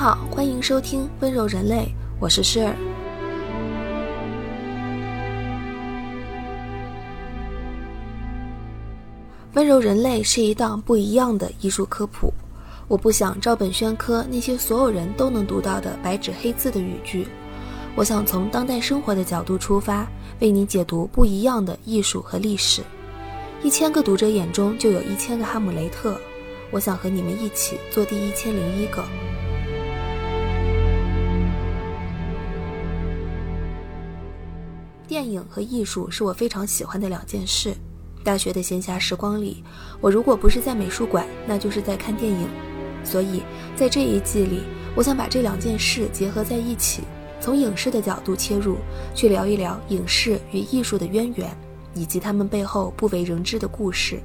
好，欢迎收听《温柔人类》，我是诗儿。温柔人类是一档不一样的艺术科普。我不想照本宣科那些所有人都能读到的白纸黑字的语句，我想从当代生活的角度出发，为你解读不一样的艺术和历史。一千个读者眼中就有一千个哈姆雷特，我想和你们一起做第一千零一个。和艺术是我非常喜欢的两件事。大学的闲暇时光里，我如果不是在美术馆，那就是在看电影。所以在这一季里，我想把这两件事结合在一起，从影视的角度切入，去聊一聊影视与艺术的渊源，以及他们背后不为人知的故事。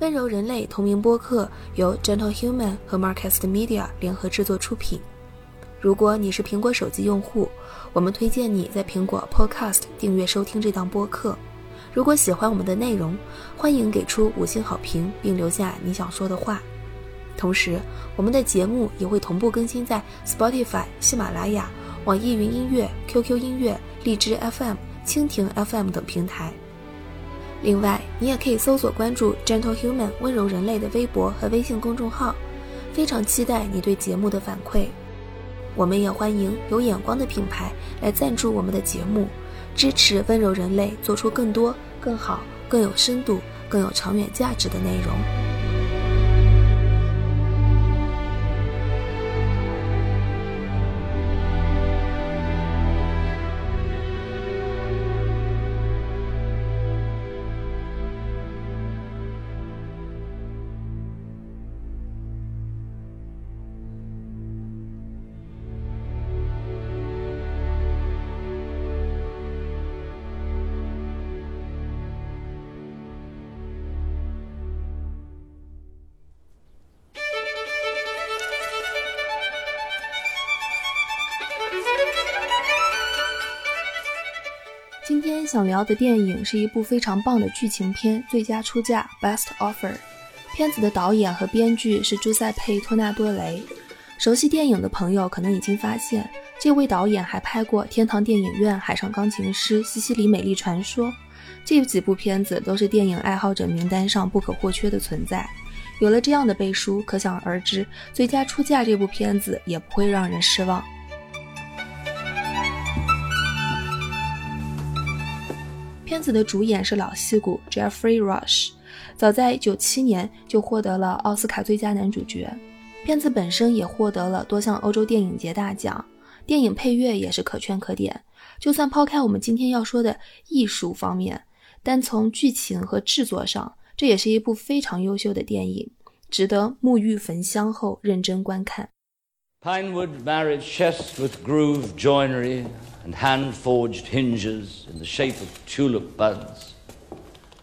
温柔人类同名播客由 Gentle Human 和 Marcast Media 联合制作出品。如果你是苹果手机用户，我们推荐你在苹果 Podcast 订阅收听这档播客。如果喜欢我们的内容，欢迎给出五星好评，并留下你想说的话。同时，我们的节目也会同步更新在 Spotify、喜马拉雅、网易云音乐、QQ 音乐、荔枝 FM、蜻蜓 FM 等平台。另外，你也可以搜索关注 Gentle Human 温柔人类的微博和微信公众号。非常期待你对节目的反馈。我们也欢迎有眼光的品牌来赞助我们的节目。支持温柔人类做出更多、更好、更有深度、更有长远价值的内容。想聊的电影是一部非常棒的剧情片，《最佳出价》（Best Offer）。片子的导演和编剧是朱塞佩·托纳多雷。熟悉电影的朋友可能已经发现，这位导演还拍过《天堂电影院》《海上钢琴师》《西西里美丽传说》，这几部片子都是电影爱好者名单上不可或缺的存在。有了这样的背书，可想而知，《最佳出价》这部片子也不会让人失望。片子的主演是老戏骨 Jeffrey Rush，早在九七年就获得了奥斯卡最佳男主角。片子本身也获得了多项欧洲电影节大奖，电影配乐也是可圈可点。就算抛开我们今天要说的艺术方面，单从剧情和制作上，这也是一部非常优秀的电影，值得沐浴焚香后认真观看。Pinewood married chest with groove joinery and hand-forged hinges in the shape of tulip buds.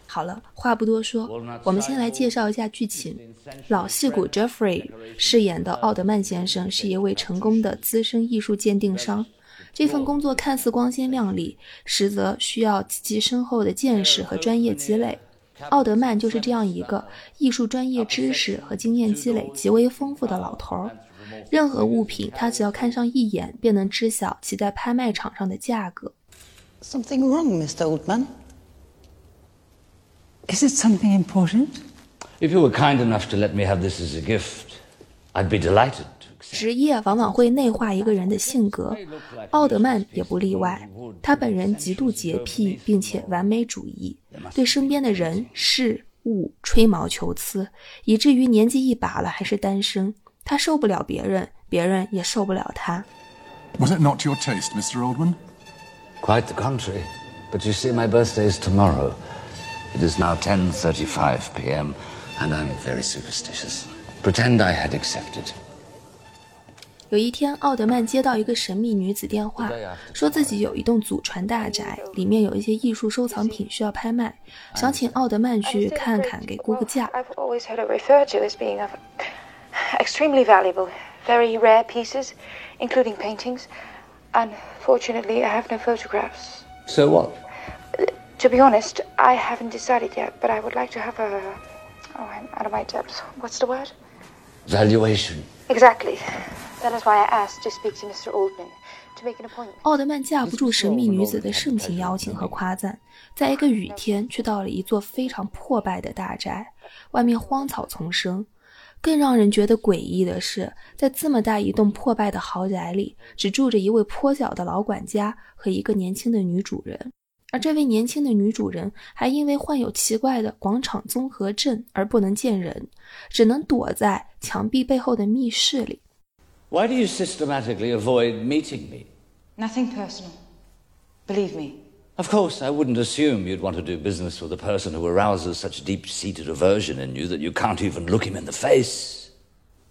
好了，话不多说，我们先来介绍一下剧情。老戏骨 Jeffrey 饰演的奥德曼先生是一位成功的资深艺术鉴定商，这份工作看似光鲜亮丽，实则需要极其深厚的见识和专业积累。奥德曼就是这样一个艺术专业知识和经验积累极为丰富的老头儿。任何物品，他只要看上一眼，便能知晓其在拍卖场上的价格。Something wrong, Mr. Oldman? Is it something important? If you were kind enough to let me have this as a gift, I'd be delighted. 职业往往会内化一个人的性格，奥德曼也不例外。他本人极度洁癖，并且完美主义，对身边的人事物吹毛求疵，以至于年纪一把了还是单身。他受不了别人，别人也受不了他。Was it not your taste, Mr. Oldman? Quite the contrary. But you see, my birthday is tomorrow. It is now 10:35 p.m., and I'm very superstitious. Pretend I had accepted. 有一天，奥德曼接到一个神秘女子电话，说自己有一栋祖传大宅，里面有一些艺术收藏品需要拍卖，想请奥德曼去看看，给估个价。extremely valuable, very rare pieces, including paintings. Unfortunately, I have no photographs. So what? Uh, to be honest, I haven't decided yet, but I would like to have a. Oh, I'm out of my depth. What's the word? Valuation. Exactly. That's why I ask to speak to Mr. Oldman to make an appointment. 奥德曼架不住神秘女子的盛情邀请和夸赞，在一个雨天去到了一座非常破败的大宅，外面荒草丛生。更让人觉得诡异的是，在这么大一栋破败的豪宅里，只住着一位跛脚的老管家和一个年轻的女主人。而这位年轻的女主人还因为患有奇怪的广场综合症而不能见人，只能躲在墙壁背后的密室里。Why do you systematically avoid meeting me? Nothing personal. Believe me. Of course, I wouldn't assume you'd want to do business with a person who arouses such deep seated aversion in you that you can't even look him in the face.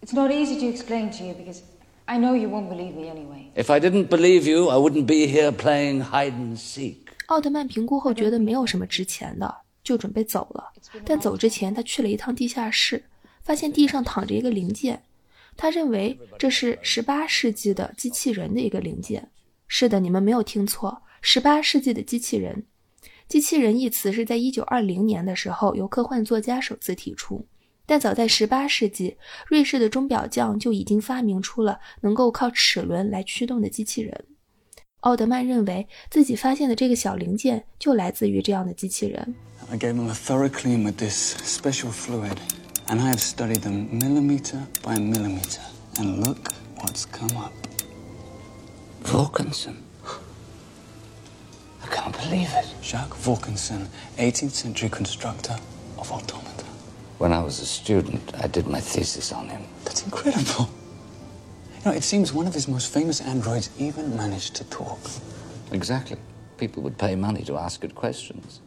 It's not easy to explain to you because I know you won't believe me anyway. If I didn't believe you, I wouldn't be here playing hide and seek. 奥特曼评估后觉得没有什么值钱的，就准备走了。但走之前，他去了一趟地下室，发现地上躺着一个零件。 他认为这是十八世纪的机器人的一个零件。是的，你们没有听错，十八世纪的机器人。机器人一词是在一九二零年的时候由科幻作家首次提出，但早在十八世纪，瑞士的钟表匠就已经发明出了能够靠齿轮来驱动的机器人。奥德曼认为自己发现的这个小零件就来自于这样的机器人。I gave them a thorough clean with this special fluid, and I have studied them millimeter by millimeter. And look what's come up. Wilkinson. I can't believe it. Jacques Vorkenson, 18th century constructor of automata. When I was a student, I did my thesis on him. That's incredible. You know, it seems one of his most famous androids even managed to talk. Exactly. People would pay money to ask it questions.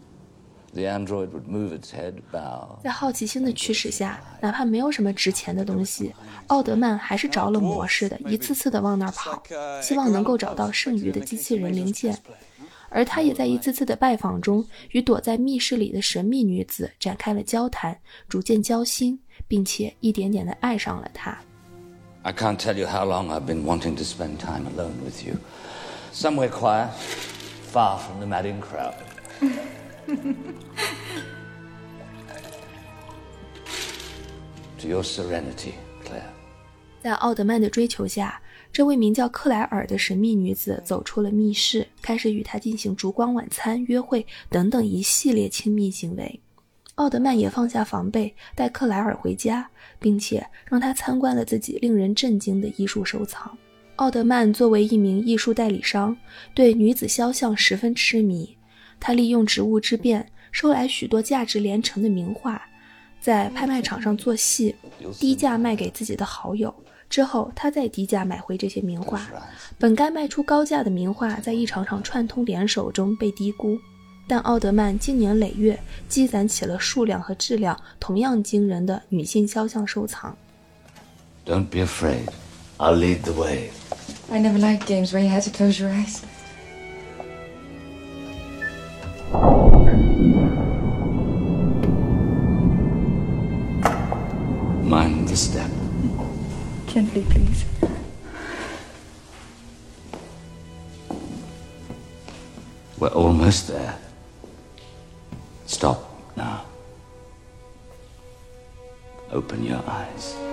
在好奇心的驱使下，哪怕没有什么值钱的东西，奥德曼还是着了魔似的，一次次的往那儿跑，希望能够找到剩余的机器人零件。而他也在一次次的拜访中，与躲在密室里的神秘女子展开了交谈，逐渐交心，并且一点点的爱上了她。I can't tell you how long I've been wanting to spend time alone with you. Somewhere quiet, far from the madding crowd. to your serenity, Claire. 在奥德曼的追求下，这位名叫克莱尔的神秘女子走出了密室，开始与他进行烛光晚餐、约会等等一系列亲密行为。奥德曼也放下防备，带克莱尔回家，并且让他参观了自己令人震惊的艺术收藏。奥德曼作为一名艺术代理商，对女子肖像十分痴迷。他利用职务之便，收来许多价值连城的名画，在拍卖场上做戏，低价卖给自己的好友。之后，他再低价买回这些名画。本该卖出高价的名画，在一场场串通联手中被低估。但奥德曼经年累月积攒起了数量和质量同样惊人的女性肖像收藏。Don't be afraid. I'll lead the way. I never liked games where you had to close your eyes. Mind the step. Gently, please. We're almost there. Stop now. Open your eyes.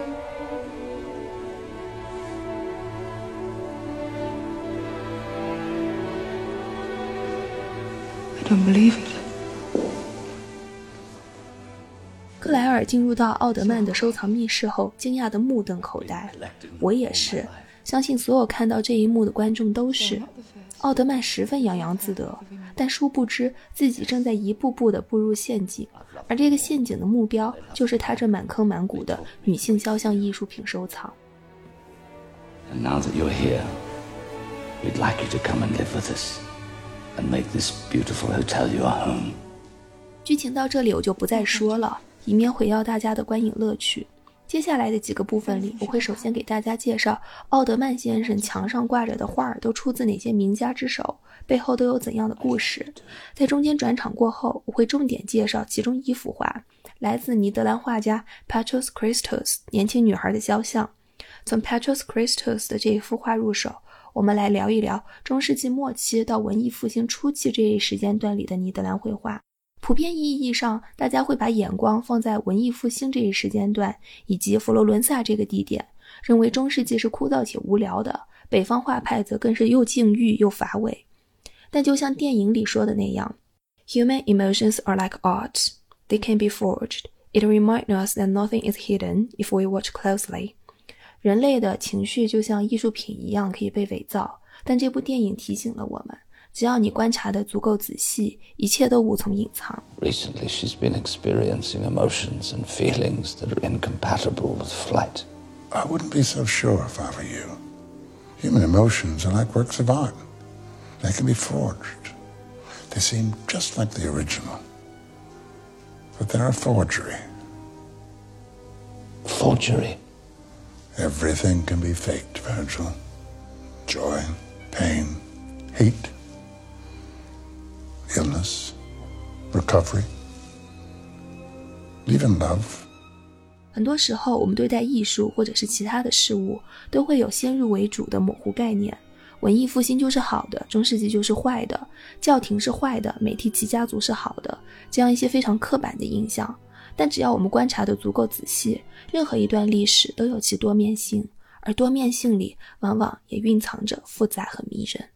Believe it. 克莱尔进入到奥德曼的收藏密室后，惊讶的目瞪口呆。我也是，相信所有看到这一幕的观众都是。奥德曼十分洋洋自得，但殊不知自己正在一步步地步入陷阱，而这个陷阱的目标就是他这满坑满谷的女性肖像艺术品收藏。And now that you're here, we'd like you to come and live with us and make this beautiful hotel your home. 剧情到这里我就不再说了，以免毁掉大家的观影乐趣。接下来的几个部分里，我会首先给大家介绍奥德曼先生墙上挂着的画儿都出自哪些名家之手，背后都有怎样的故事。在中间转场过后，我会重点介绍其中一幅画，来自尼德兰画家 Petrus Christus 年轻女孩的肖像。从 Petrus Christus 的这一幅画入手，我们来聊一聊中世纪末期到文艺复兴初期这一时间段里的尼德兰绘画。普遍意义上，大家会把眼光放在文艺复兴这一时间段以及佛罗伦萨这个地点，认为中世纪是枯燥且无聊的，北方画派则更是又禁欲又乏味。但就像电影里说的那样，Human emotions are like art; they can be forged. It reminds us that nothing is hidden if we watch closely. 人类的情绪就像艺术品一样可以被伪造，但这部电影提醒了我们：只要你观察的足够仔细，一切都无从隐藏。Recently, she's been experiencing emotions and feelings that are incompatible with flight. I wouldn't be so sure if I were you. Human emotions are like works of art. They can be forged. They seem just like the original. But they're a forgery. Forgery. Everything can be faked, Virgil. Joy, pain, hate, illness, recovery, even love. 很多时候，我们对待艺术或者是其他的事物，都会有先入为主的模糊概念。文艺复兴就是好的，中世纪就是坏的，教廷是坏的，美第奇家族是好的，这样一些非常刻板的印象。但只要我们观察的足够仔细，任何一段历史都有其多面性，而多面性里往往也蕴藏着复杂和迷人。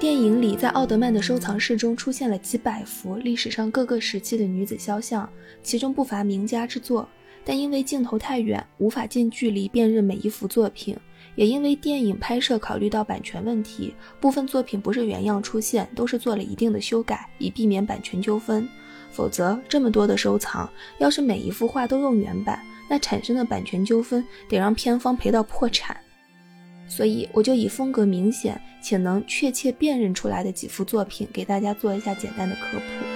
电影里，在奥德曼的收藏室中出现了几百幅历史上各个时期的女子肖像，其中不乏名家之作。但因为镜头太远，无法近距离辨认每一幅作品，也因为电影拍摄考虑到版权问题，部分作品不是原样出现，都是做了一定的修改，以避免版权纠纷。否则，这么多的收藏，要是每一幅画都用原版，那产生的版权纠纷得让片方赔到破产。所以，我就以风格明显且能确切辨认出来的几幅作品，给大家做一下简单的科普。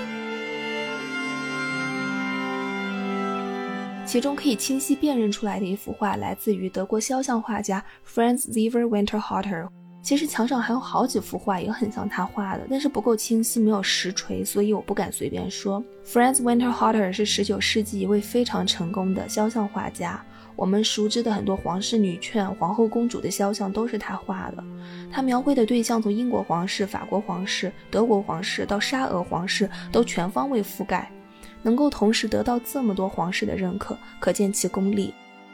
其中可以清晰辨认出来的一幅画，来自于德国肖像画家 Franz Xaver Winterhalter。其实墙上还有好几幅画也很像他画的，但是不够清晰，没有实锤，所以我不敢随便说。Franz Winterhalter 是19世纪一位非常成功的肖像画家。我们熟知的很多皇室女眷、皇后、公主的肖像都是他画的。他描绘的对象从英国皇室、法国皇室、德国皇室到沙俄皇室都全方位覆盖，能够同时得到这么多皇室的认可，可见其功力。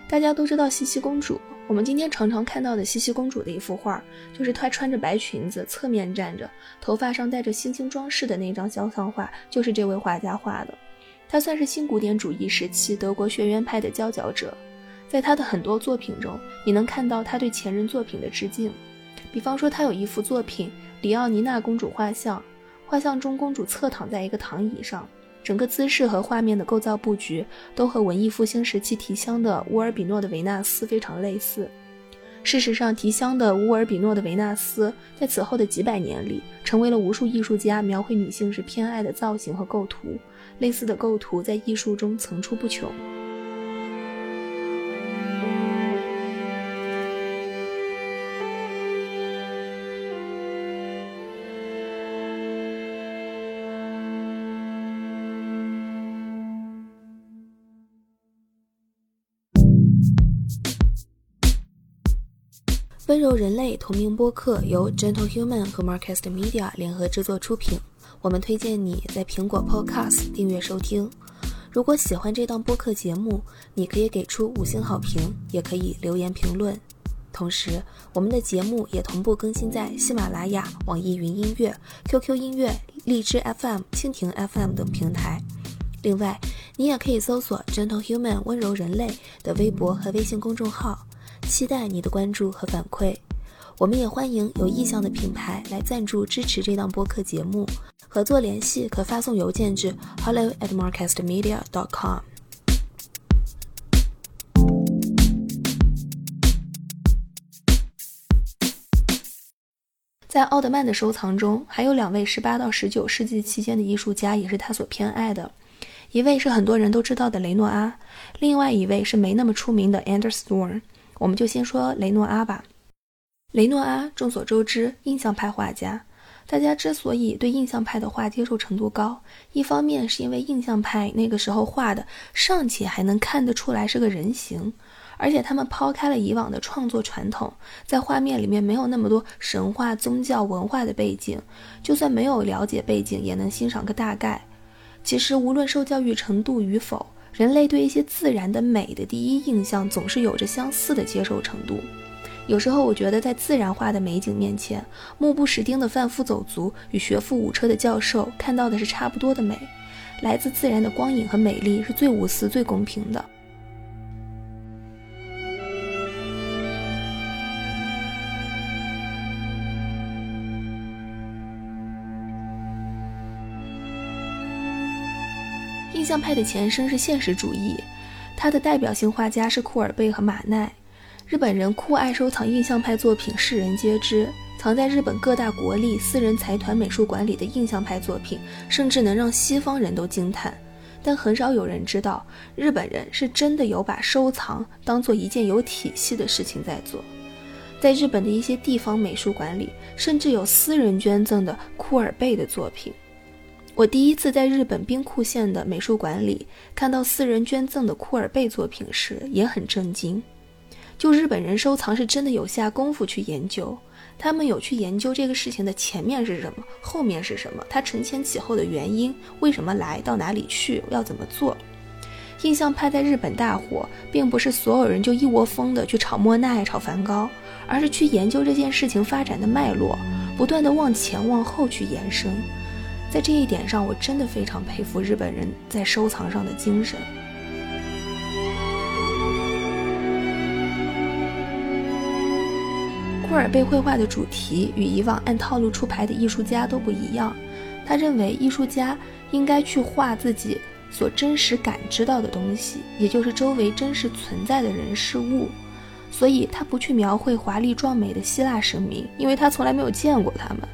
大家都知道茜茜公主，我们今天常常看到的茜茜公主的一幅画，就是她穿着白裙子，侧面站着，头发上带着星星装饰的那张肖像画，就是这位画家画的。他算是新古典主义时期德国学院派的佼佼者。在他的很多作品中，你能看到他对前人作品的致敬。比方说，他有一幅作品《里奥尼娜公主画像》，画像中公主侧躺在一个躺椅上，整个姿势和画面的构造布局都和文艺复兴时期提香的乌尔比诺的维纳斯非常类似。事实上，提香的乌尔比诺的维纳斯在此后的几百年里，成为了无数艺术家描绘女性时偏爱的造型和构图。类似的构图在艺术中层出不穷。温柔人类同名播客由 Gentle Human 和 Marcast Media 联合制作出品。我们推荐你在苹果 Podcast 订阅收听。如果喜欢这档播客节目，你可以给出五星好评，也可以留言评论。同时，我们的节目也同步更新在喜马拉雅、网易云音乐、QQ 音乐、荔枝 FM、蜻蜓 FM 等平台。另外，你也可以搜索 Gentle Human 温柔人类的微博和微信公众号。期待你的关注和反馈，我们也欢迎有意向的品牌来赞助支持这档播客节目。合作联系可发送邮件至 hello at marketmedia dot com。在奥德曼的收藏中，还有两位十八到十九世纪期间的艺术家，也是他所偏爱的。一位是很多人都知道的雷诺阿，另外一位是没那么出名的 Anders Thorn。我们就先说雷诺阿吧。雷诺阿众所周知，印象派画家。大家之所以对印象派的画接受程度高，一方面是因为印象派那个时候画的尚且还能看得出来是个人形，而且他们抛开了以往的创作传统，在画面里面没有那么多神话、宗教、文化的背景，就算没有了解背景，也能欣赏个大概。其实无论受教育程度与否，人类对一些自然的美的第一印象总是有着相似的接受程度。有时候我觉得，在自然化的美景面前，目不识丁的贩夫走卒与学富五车的教授看到的是差不多的美。来自自然的光影和美丽是最无私、最公平的。派的前身是现实主义，它的代表性画家是库尔贝和马奈。日本人酷爱收藏印象派作品，世人皆知。藏在日本各大国立私人财团美术馆里的印象派作品，甚至能让西方人都惊叹。但很少有人知道，日本人是真的有把收藏当做一件有体系的事情在做。在日本的一些地方美术馆里，甚至有私人捐赠的库尔贝的作品。我第一次在日本兵库县的美术馆里看到私人捐赠的库尔贝作品时，也很震惊。就日本人收藏是真的有下功夫去研究，他们有去研究这个事情的前面是什么，后面是什么，它承前启后的原因，为什么来到哪里去，要怎么做。印象派在日本大火，并不是所有人就一窝蜂的去炒莫奈、炒梵高，而是去研究这件事情发展的脉络，不断的往前往后去延伸。在这一点上，我真的非常佩服日本人在收藏上的精神。库尔贝绘画的主题与以往按套路出牌的艺术家都不一样。他认为艺术家应该去画自己所真实感知到的东西，也就是周围真实存在的人事物。所以他不去描绘华丽壮美的希腊神明，因为他从来没有见过他们。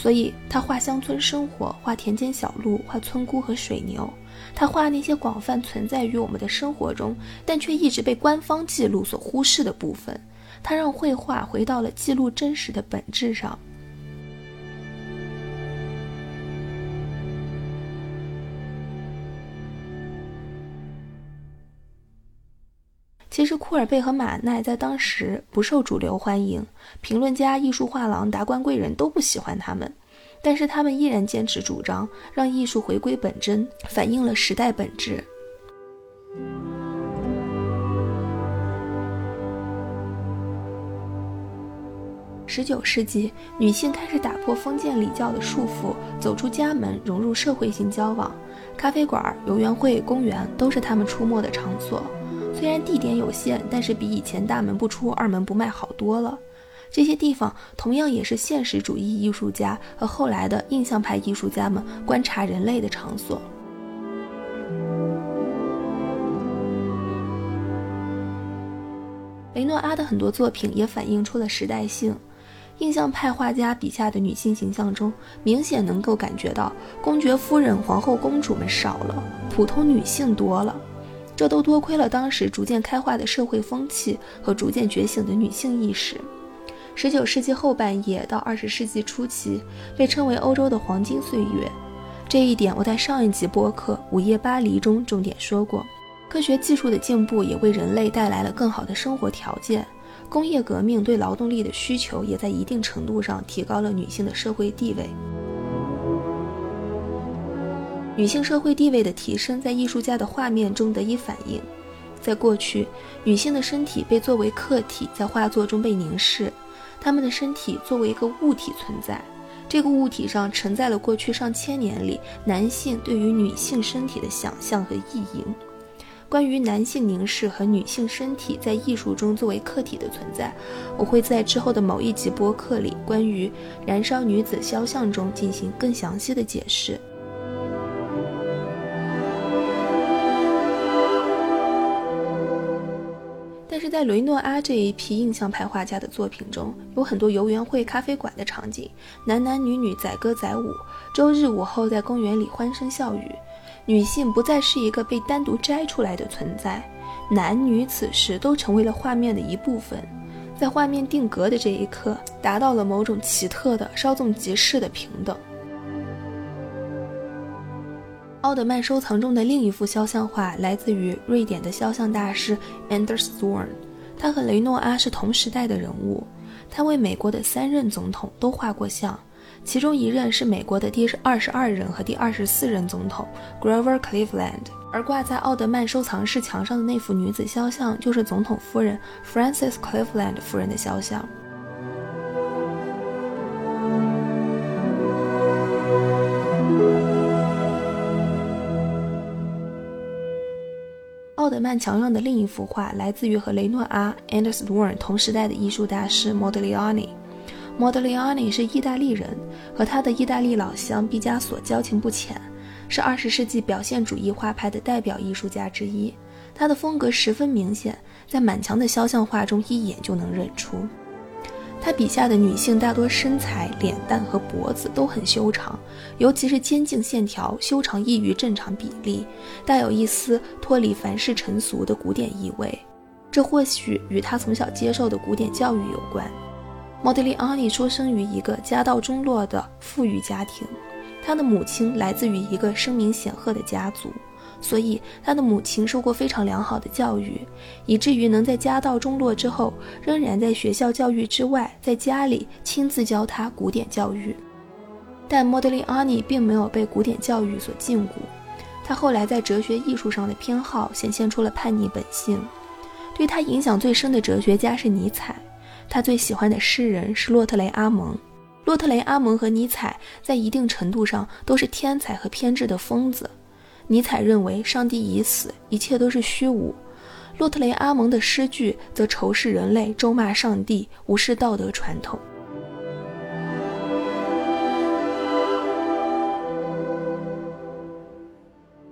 所以他画乡村生活，画田间小路，画村姑和水牛。他画那些广泛存在于我们的生活中，但却一直被官方记录所忽视的部分。他让绘画回到了记录真实的本质上。其实，库尔贝和马奈在当时不受主流欢迎，评论家、艺术画廊、达官贵人都不喜欢他们。但是，他们依然坚持主张让艺术回归本真，反映了时代本质。十九世纪，女性开始打破封建礼教的束缚，走出家门，融入社会性交往。咖啡馆、游园会、公园都是她们出没的场所。虽然地点有限，但是比以前大门不出、二门不迈好多了。这些地方同样也是现实主义艺术家和后来的印象派艺术家们观察人类的场所。雷诺阿的很多作品也反映出了时代性。印象派画家笔下的女性形象中，明显能够感觉到公爵夫人、皇后、公主们少了，普通女性多了。这都多亏了当时逐渐开化的社会风气和逐渐觉醒的女性意识。十九世纪后半叶到二十世纪初期，被称为欧洲的黄金岁月。这一点我在上一集播客《午夜巴黎》中重点说过。科学技术的进步也为人类带来了更好的生活条件。工业革命对劳动力的需求也在一定程度上提高了女性的社会地位。女性社会地位的提升在艺术家的画面中得以反映。在过去，女性的身体被作为客体在画作中被凝视，她们的身体作为一个物体存在，这个物体上承载了过去上千年里男性对于女性身体的想象和意淫。关于男性凝视和女性身体在艺术中作为客体的存在，我会在之后的某一集播客里关于《燃烧女子肖像》中进行更详细的解释。在雷诺阿这一批印象派画家的作品中，有很多游园会、咖啡馆的场景，男男女女载歌载舞，周日午后在公园里欢声笑语。女性不再是一个被单独摘出来的存在，男女此时都成为了画面的一部分。在画面定格的这一刻，达到了某种奇特的、稍纵即逝的平等。奥德曼收藏中的另一幅肖像画来自于瑞典的肖像大师 Anders Zorn，他和雷诺阿是同时代的人物，他为美国的三任总统都画过像。其中一任是美国的第二十二任和第二十四任总统 Grover Cleveland，而挂在奥德曼收藏室墙上的那幅女子肖像就是总统夫人 f r a n c i s Cleveland 夫人的肖像。奥德曼墙上的另一幅画来自于和雷诺阿 Anders Zorn 同时代的艺术大师莫德里亚尼。莫德里奥尼是意大利人，和他的意大利老乡毕加索交情不浅，是二十世纪表现主义画派的代表艺术家之一。他的风格十分明显，在满墙的肖像画中一眼就能认出。他笔下的女性大多身材、脸蛋和脖子都很修长，尤其是肩颈线条修长异于正常比例，带有一丝脱离凡世尘俗的古典意味。这或许与他从小接受的古典教育有关。莫德里奥尼出生于一个家道中落的富裕家庭，他的母亲来自于一个声名显赫的家族，所以他的母亲受过非常良好的教育，以至于能在家道中落之后，仍然在学校教育之外，在家里亲自教他古典教育。但莫德里奥尼并没有被古典教育所禁锢，他后来在哲学艺术上的偏好显现出了叛逆本性。对他影响最深的哲学家是尼采。他最喜欢的诗人是洛特雷阿蒙。洛特雷阿蒙和尼采在一定程度上都是天才和偏执的疯子。尼采认为上帝已死，一切都是虚无；洛特雷阿蒙的诗句则仇视人类，咒骂上帝，无视道德传统。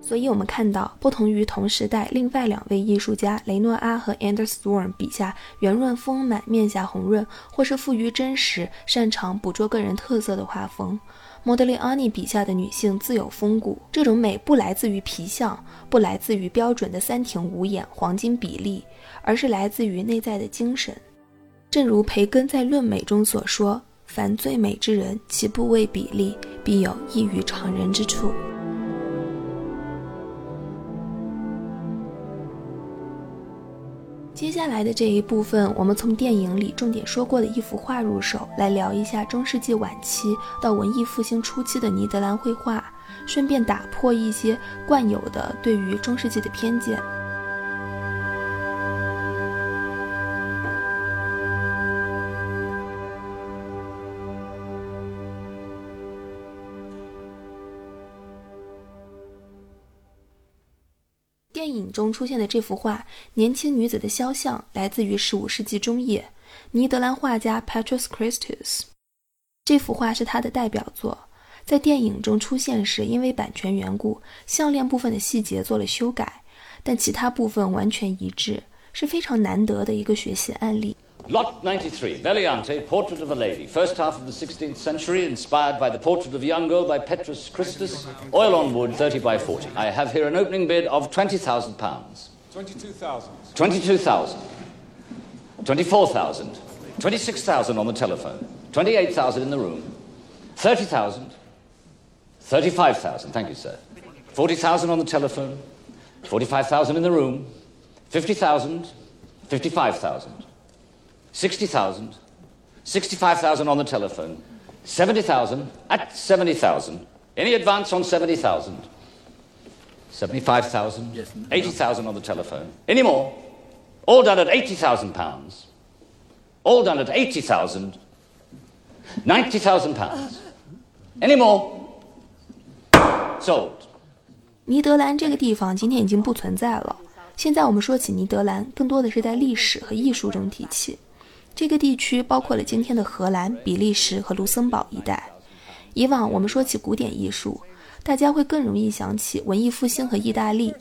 所以，我们看到，不同于同时代另外两位艺术家雷诺阿和 Anders Zorn 笔下圆润丰满、面颊红润，或是富于真实、擅长捕捉个人特色的画风，莫德里安尼笔下的女性自有风骨。这种美不来自于皮相，不来自于标准的三庭五眼、黄金比例，而是来自于内在的精神。正如培根在《论美》中所说：“凡最美之人，其部位比例必有异于常人之处。”接下来的这一部分，我们从电影里重点说过的一幅画入手，来聊一下中世纪晚期到文艺复兴初期的尼德兰绘画，顺便打破一些惯有的对于中世纪的偏见。电影中出现的这幅画，年轻女子的肖像，来自于15世纪中叶，尼德兰画家 Petrus Christus。这幅画是他的代表作，在电影中出现时，因为版权缘故，项链部分的细节做了修改，但其他部分完全一致，是非常难得的一个学习案例。Lot 93, Beliante, Portrait of a Lady, first half of the 16th century, inspired by the portrait of a young girl by Petrus Christus, oil on wood, 30 by 40. I have here an opening bid of £20,000. 22,000. 22,000. 24,000. 26,000 on the telephone. 28,000 in the room. 30,000. 35,000, thank you, sir. 40,000 on the telephone. 45,000 in the room. 50,000. 55,000. Sixty thousand, sixty-five thousand on the telephone, seventy thousand at seventy thousand. Any advance on seventy thousand? Seventy-five thousand, eighty thousand on the telephone. Any more? All done at eighty thousand pounds. All done at eighty thousand. Ninety thousand pounds. Any more? Sold. 尼德兰这个地方今天已经不存在了。现在我们说起尼德兰，更多的是在历史和艺术中提起。 这个地区包括了今天的荷兰、比利时和卢森堡一带。以往我们说起古典艺术，大家会更容易想起文艺复兴和意大利。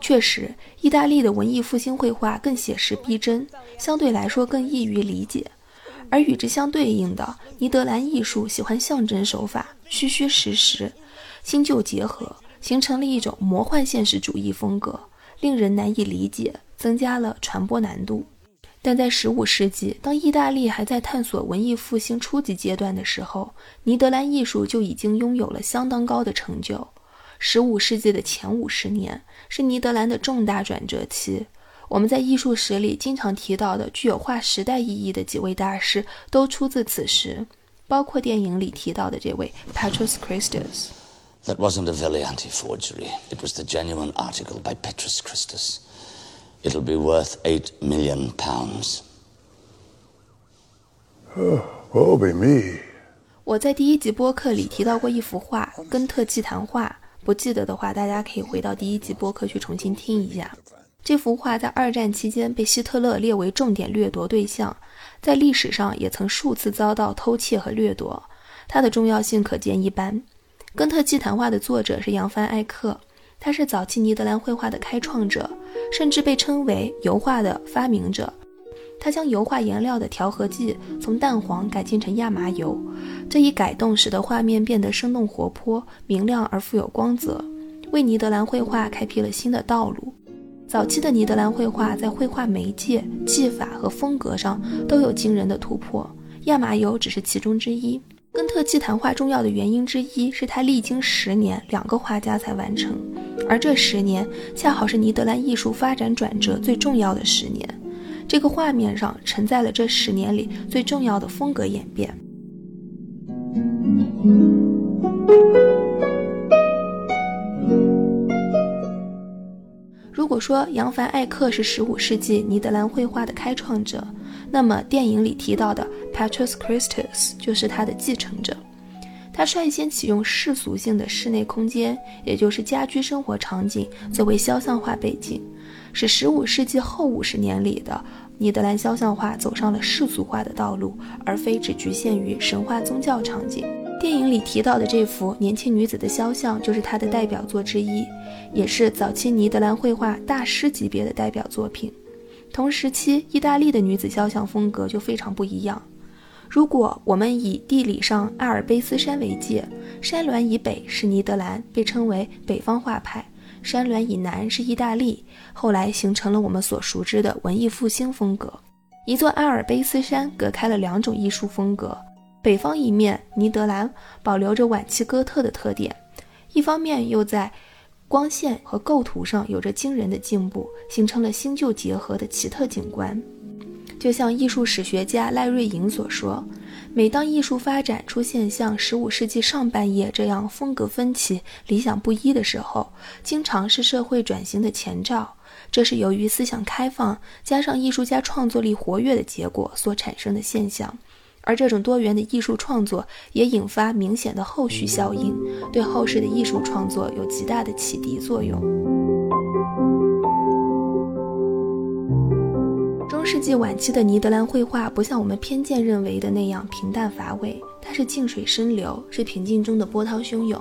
确实，意大利的文艺复兴绘画更写实逼真，相对来说更易于理解。而与之相对应的，尼德兰艺术喜欢象征手法，虚虚实实，新旧结合，形成了一种魔幻现实主义风格，令人难以理解，增加了传播难度。但在15世纪，当意大利还在探索文艺复兴初级阶段的时候，尼德兰艺术就已经拥有了相当高的成就。15世纪的前五十年是尼德兰的重大转折期。我们在艺术史里经常提到的具有划时代意义的几位大师，都出自此时，包括电影里提到的这位 Petrus Christus。That wasn't a Velianti forgery. It was the genuine article by Petrus Christus. It'll be worth eight million pounds. Woe be me. 我在第一集播客里提到过一幅画《根特祭坛画》，不记得的话，大家可以回到第一集播客去重新听一下。这幅画在二战期间被希特勒列为重点掠夺对象，在历史上也曾数次遭到偷窃和掠夺，它的重要性可见一斑。根特祭坛画的作者是扬帆艾克，他是早期尼德兰绘画的开创者，甚至被称为油画的发明者。他将油画颜料的调和剂从蛋黄改进成亚麻油，这一改动使得画面变得生动活泼、明亮而富有光泽，为尼德兰绘画开辟了新的道路。早期的尼德兰绘画在绘画媒介、技法和风格上都有惊人的突破，亚麻油只是其中之一。根特祭坛画重要的原因之一是他历经十年两个画家才完成，而这十年恰好是尼德兰艺术发展转折最重要的十年。这个画面上承载了这十年里最重要的风格演变。如果说扬凡艾克是15世纪尼德兰绘画的开创者，那么电影里提到的 Petrus Christus 就是他的继承者。他率先启用世俗性的室内空间，也就是家居生活场景，作为肖像画背景，使15世纪后50年里的尼德兰肖像画走上了世俗化的道路，而非只局限于神话宗教场景。电影里提到的这幅年轻女子的肖像，就是他的代表作之一，也是早期尼德兰绘画大师级别的代表作品。同时期，意大利的女子肖像风格就非常不一样。如果我们以地理上阿尔卑斯山为界，山峦以北是尼德兰，被称为北方画派；山峦以南是意大利，后来形成了我们所熟知的文艺复兴风格。一座阿尔卑斯山隔开了两种艺术风格。北方一面，尼德兰保留着晚期哥特的特点，一方面又在光线和构图上有着惊人的进步，形成了新旧结合的奇特景观。就像艺术史学家赖瑞颖所说，每当艺术发展出现像15世纪上半叶这样风格分歧、理想不一的时候，经常是社会转型的前兆。这是由于思想开放加上艺术家创作力活跃的结果所产生的现象。而这种多元的艺术创作也引发明显的后续效应，对后世的艺术创作有极大的启迪作用。中世纪晚期的尼德兰绘画不像我们偏见认为的那样平淡乏味，它是静水深流，是平静中的波涛汹涌。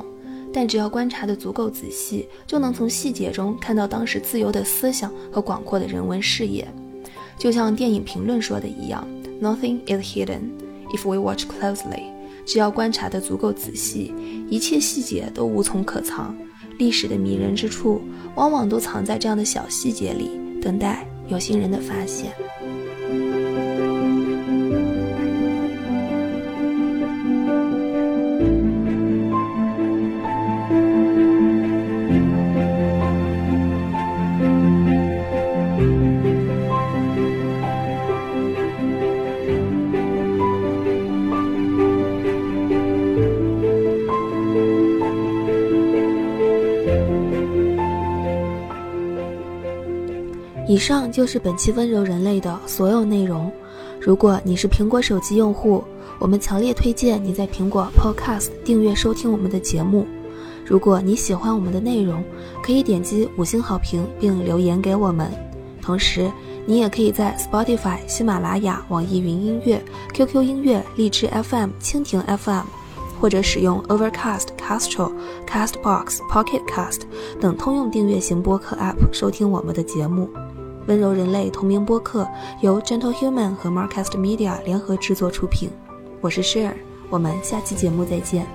但只要观察的足够仔细，就能从细节中看到当时自由的思想和广阔的人文视野。就像电影评论说的一样：“Nothing is hidden。” If we watch closely，只要观察得足够仔细，一切细节都无从可藏。历史的迷人之处，往往都藏在这样的小细节里，等待有心人的发现。以上就是本期温柔人类的所有内容。如果你是苹果手机用户，我们强烈推荐你在苹果 Podcast 订阅收听我们的节目。如果你喜欢我们的内容，可以点击五星好评并留言给我们。同时，你也可以在 Spotify、喜马拉雅、网易云音乐、QQ 音乐、荔枝 FM、蜻蜓 FM，或者使用 Overcast、Castro、Castbox、Pocket Cast 等通用订阅型播客 App 收听我们的节目。温柔人类同名播客由 Gentle Human 和 Marcast Media 联合制作出品。我是 Share，我们下期节目再见。